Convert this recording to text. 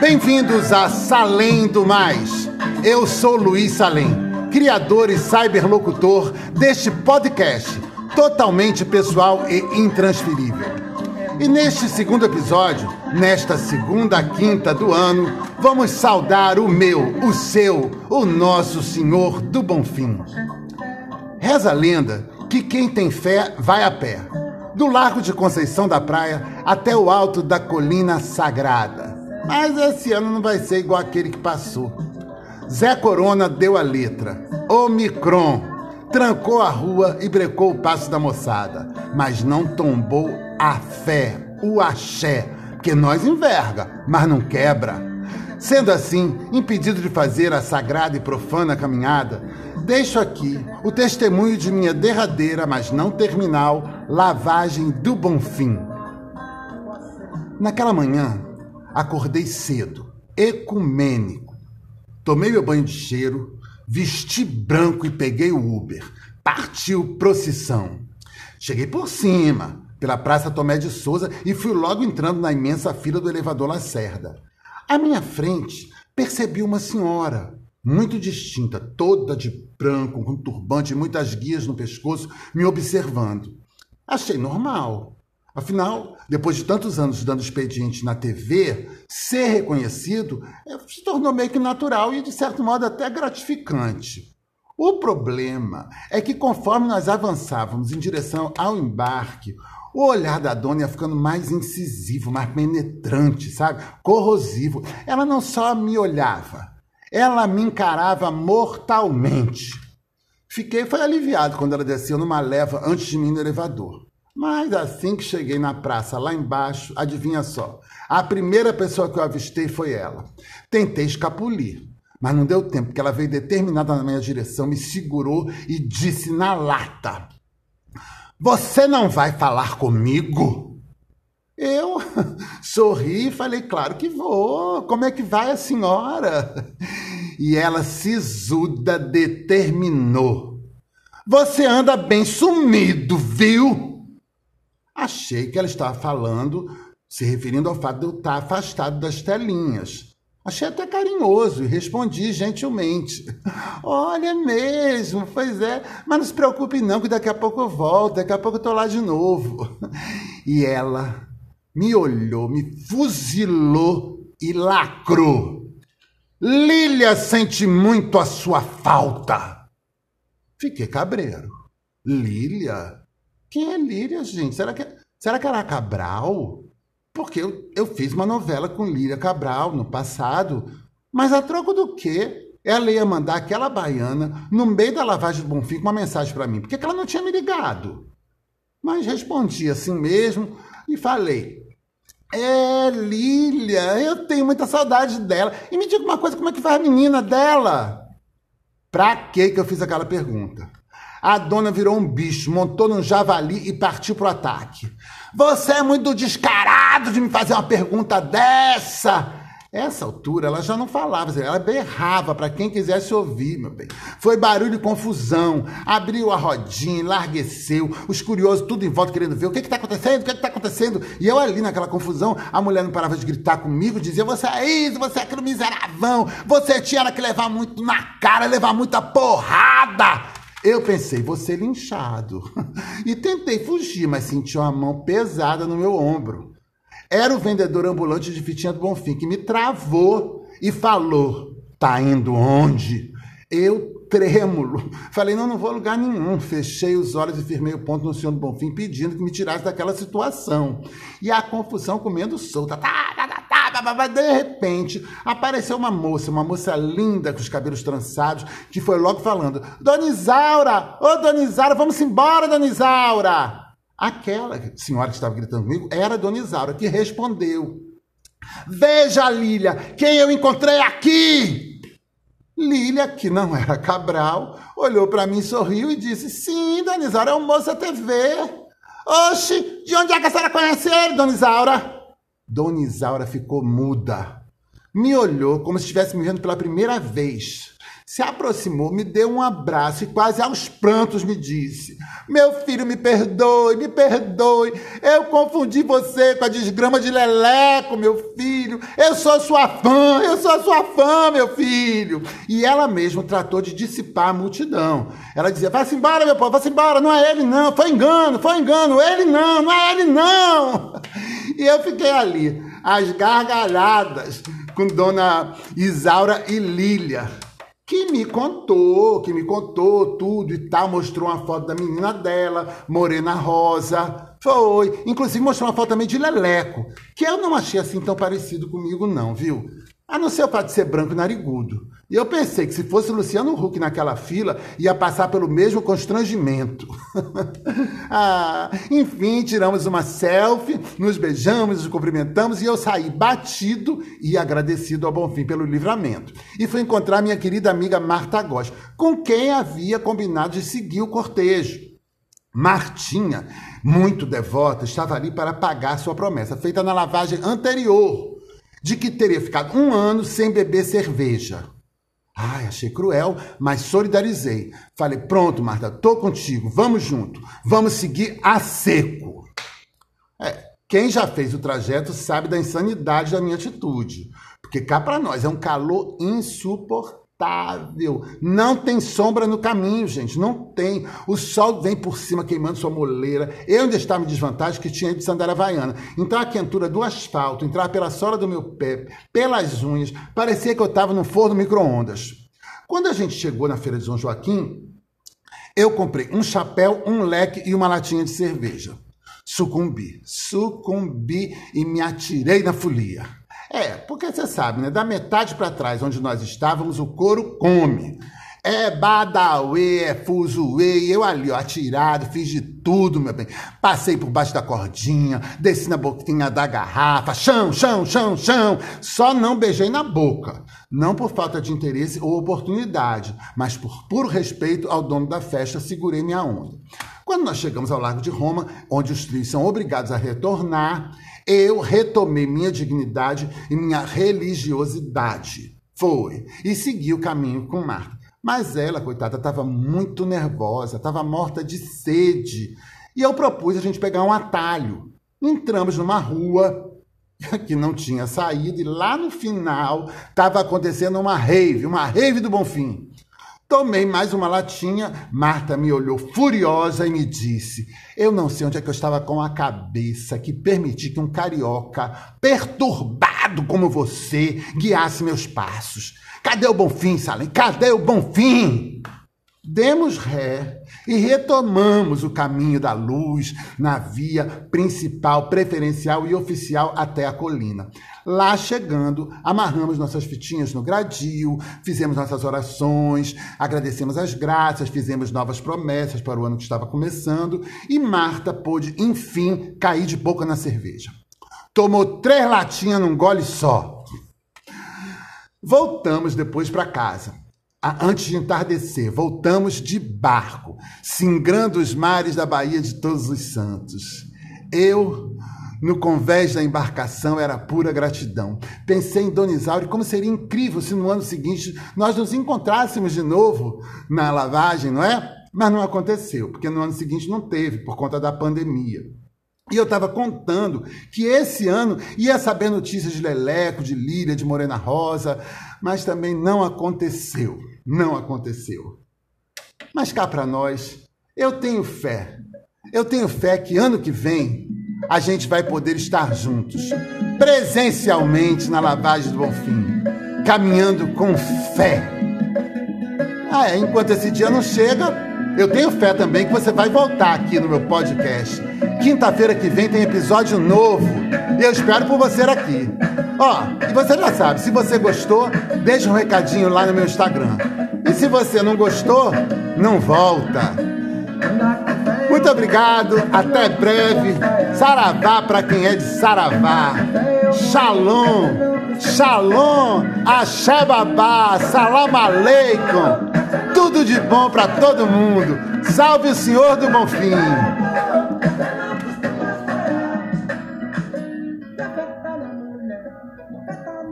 Bem-vindos a Salém do Mais. Eu sou Luiz Salem, criador e cyberlocutor deste podcast, totalmente pessoal e intransferível. E neste segundo episódio, nesta segunda quinta do ano, vamos saudar o meu, o seu, o nosso Senhor do Bonfim. Reza a lenda que quem tem fé vai a pé, do Largo de Conceição da Praia até o alto da Colina Sagrada. Mas esse ano não vai ser igual aquele que passou. Zé Corona deu a letra. Omicron. Trancou a rua e brecou o passo da moçada. Mas não tombou a fé, o axé. Porque nós enverga, mas não quebra. Sendo assim, impedido de fazer a sagrada e profana caminhada, deixo aqui o testemunho de minha derradeira, mas não terminal, lavagem do Bonfim. Naquela manhã, acordei cedo, ecumênico. Tomei meu banho de cheiro, vesti branco e peguei o Uber. Partiu procissão. Cheguei por cima, pela Praça Tomé de Souza e fui logo entrando na imensa fila do elevador Lacerda. À minha frente, percebi uma senhora, muito distinta, toda de branco, com turbante e muitas guias no pescoço, me observando. Achei normal. Afinal, depois de tantos anos dando expediente na TV, ser reconhecido eh, se tornou meio que natural e, de certo modo, até gratificante. O problema é que, conforme nós avançávamos em direção ao embarque, o olhar da dona ia ficando mais incisivo, mais penetrante, sabe? Corrosivo. Ela não só me olhava, ela me encarava mortalmente. Fiquei foi aliviado quando ela desceu numa leva antes de mim no elevador. Mas assim que cheguei na praça lá embaixo, adivinha só, a primeira pessoa que eu avistei foi ela. Tentei escapulir, mas não deu tempo, porque ela veio determinada na minha direção, me segurou e disse na lata: Você não vai falar comigo? Eu sorri e falei: Claro que vou. Como é que vai a senhora? E ela, sisuda, determinou: Você anda bem sumido, viu? Achei que ela estava falando, se referindo ao fato de eu estar afastado das telinhas. Achei até carinhoso e respondi gentilmente. Olha mesmo, pois é, mas não se preocupe não, que daqui a pouco eu volto, daqui a pouco eu estou lá de novo. E ela me olhou, me fuzilou e lacrou. Lília sente muito a sua falta. Fiquei cabreiro. Lília? Quem é Líria, gente? Será que, será que era Cabral? Porque eu, eu fiz uma novela com Líria Cabral no passado. Mas a troco do quê? Ela ia mandar aquela baiana no meio da lavagem do Bonfim com uma mensagem para mim. Por que ela não tinha me ligado? Mas respondi assim mesmo e falei: É, Lília, eu tenho muita saudade dela. E me diga uma coisa: como é que vai a menina dela? Pra que eu fiz aquela pergunta? A dona virou um bicho, montou num javali e partiu pro ataque. Você é muito descarado de me fazer uma pergunta dessa. Essa altura ela já não falava, ela berrava para quem quisesse ouvir, meu bem. Foi barulho e confusão. Abriu a rodinha, enlargueceu, os curiosos tudo em volta querendo ver o que está acontecendo, o que está acontecendo. E eu ali naquela confusão, a mulher não parava de gritar comigo, dizia: Você é isso, você é aquele miseravão, você tinha que levar muito na cara, levar muita porrada. Eu pensei, vou ser linchado. E tentei fugir, mas senti uma mão pesada no meu ombro. Era o vendedor ambulante de fitinha do Bonfim que me travou e falou: Tá indo onde? Eu, trêmulo, falei: Não, não vou a lugar nenhum. Fechei os olhos e firmei o ponto no senhor do Bonfim, pedindo que me tirasse daquela situação. E a confusão comendo solta. Tá, tá, de repente, apareceu uma moça, uma moça linda com os cabelos trançados, que foi logo falando: Dona Isaura, ô Dona Isaura, vamos embora, Dona Isaura. Aquela senhora que estava gritando comigo era a Dona Isaura, que respondeu: Veja, Lília, quem eu encontrei aqui! Lília, que não era Cabral, olhou para mim, sorriu e disse: Sim, Dona Isaura, é o moço da TV. Oxe, de onde é que a senhora conhece ele, Dona Isaura? Dona Isaura ficou muda. Me olhou como se estivesse me vendo pela primeira vez. se aproximou, me deu um abraço e quase aos prantos me disse: Meu filho, me perdoe, me perdoe. Eu confundi você com a desgrama de Leleco, meu filho. Eu sou sua fã, eu sou sua fã, meu filho. E ela mesma tratou de dissipar a multidão. Ela dizia: Vai-se embora, meu povo, vai-se embora. Não é ele, não. Foi engano, foi engano. Ele não, não é ele, não. E eu fiquei ali, às gargalhadas, com dona Isaura e Lília que me contou, que me contou tudo e tal, mostrou uma foto da menina dela, Morena Rosa. Foi. Inclusive mostrou uma foto também de Leleco, que eu não achei assim tão parecido comigo, não, viu? A não ser o fato de ser branco e narigudo. E eu pensei que se fosse Luciano Huck naquela fila, ia passar pelo mesmo constrangimento. ah, enfim, tiramos uma selfie, nos beijamos, nos cumprimentamos e eu saí batido e agradecido ao Bonfim pelo livramento. E fui encontrar minha querida amiga Marta Góes, com quem havia combinado de seguir o cortejo. Martinha, muito devota, estava ali para pagar sua promessa, feita na lavagem anterior, de que teria ficado um ano sem beber cerveja. Ai, achei cruel, mas solidarizei. Falei, pronto, Marta, tô contigo, vamos junto, vamos seguir a seco. É, quem já fez o trajeto sabe da insanidade da minha atitude. Porque cá para nós é um calor insuportável Não tem sombra no caminho, gente. Não tem. O sol vem por cima queimando sua moleira. Eu ainda estava em desvantagem que tinha de sandália havaiana. Então a quentura do asfalto, entrar pela sola do meu pé, pelas unhas, parecia que eu estava no forno micro-ondas. Quando a gente chegou na feira de São Joaquim, eu comprei um chapéu, um leque e uma latinha de cerveja. Sucumbi, sucumbi e me atirei na folia. É, porque você sabe, né? Da metade para trás, onde nós estávamos, o couro come. É badauê, é fuzuê, eu ali, ó, atirado, fiz de tudo, meu bem. Passei por baixo da cordinha, desci na boquinha da garrafa, chão, chão, chão, chão. Só não beijei na boca. Não por falta de interesse ou oportunidade, mas por puro respeito ao dono da festa, segurei minha onda. Quando nós chegamos ao Largo de Roma, onde os trios são obrigados a retornar, eu retomei minha dignidade e minha religiosidade. Foi. E segui o caminho com Marta. Mas ela, coitada, estava muito nervosa, estava morta de sede. E eu propus a gente pegar um atalho. Entramos numa rua que não tinha saída, e lá no final estava acontecendo uma rave, uma rave do Bonfim. Tomei mais uma latinha. Marta me olhou furiosa e me disse: Eu não sei onde é que eu estava com a cabeça que permiti que um carioca perturbado como você guiasse meus passos. Cadê o Bonfim, Salem? Cadê o Bonfim? Demos ré e retomamos o caminho da luz na via principal, preferencial e oficial até a colina. Lá chegando, amarramos nossas fitinhas no gradil, fizemos nossas orações, agradecemos as graças, fizemos novas promessas para o ano que estava começando e Marta pôde, enfim, cair de boca na cerveja. Tomou três latinhas num gole só. Voltamos depois para casa antes de entardecer, voltamos de barco, singrando os mares da Baía de Todos os Santos. Eu, no convés da embarcação, era pura gratidão. Pensei em Dona Isaura como seria incrível se no ano seguinte nós nos encontrássemos de novo na lavagem, não é? Mas não aconteceu, porque no ano seguinte não teve, por conta da pandemia. E eu estava contando que esse ano ia saber notícias de Leleco, de Lília, de Morena Rosa, mas também não aconteceu. Não aconteceu. Mas cá para nós, eu tenho fé. Eu tenho fé que ano que vem a gente vai poder estar juntos, presencialmente na lavagem do Bonfim, caminhando com fé. Ah, é, enquanto esse dia não chega, eu tenho fé também que você vai voltar aqui no meu podcast. Quinta-feira que vem tem episódio novo. E eu espero por você aqui. Ó, e você já sabe, se você gostou, deixa um recadinho lá no meu Instagram. E se você não gostou, não volta. Muito obrigado, até breve. Saravá para quem é de Saravá. Shalom, shalom, axé babá, salam aleikum. Tudo de bom para todo mundo. Salve o Senhor do Bonfim.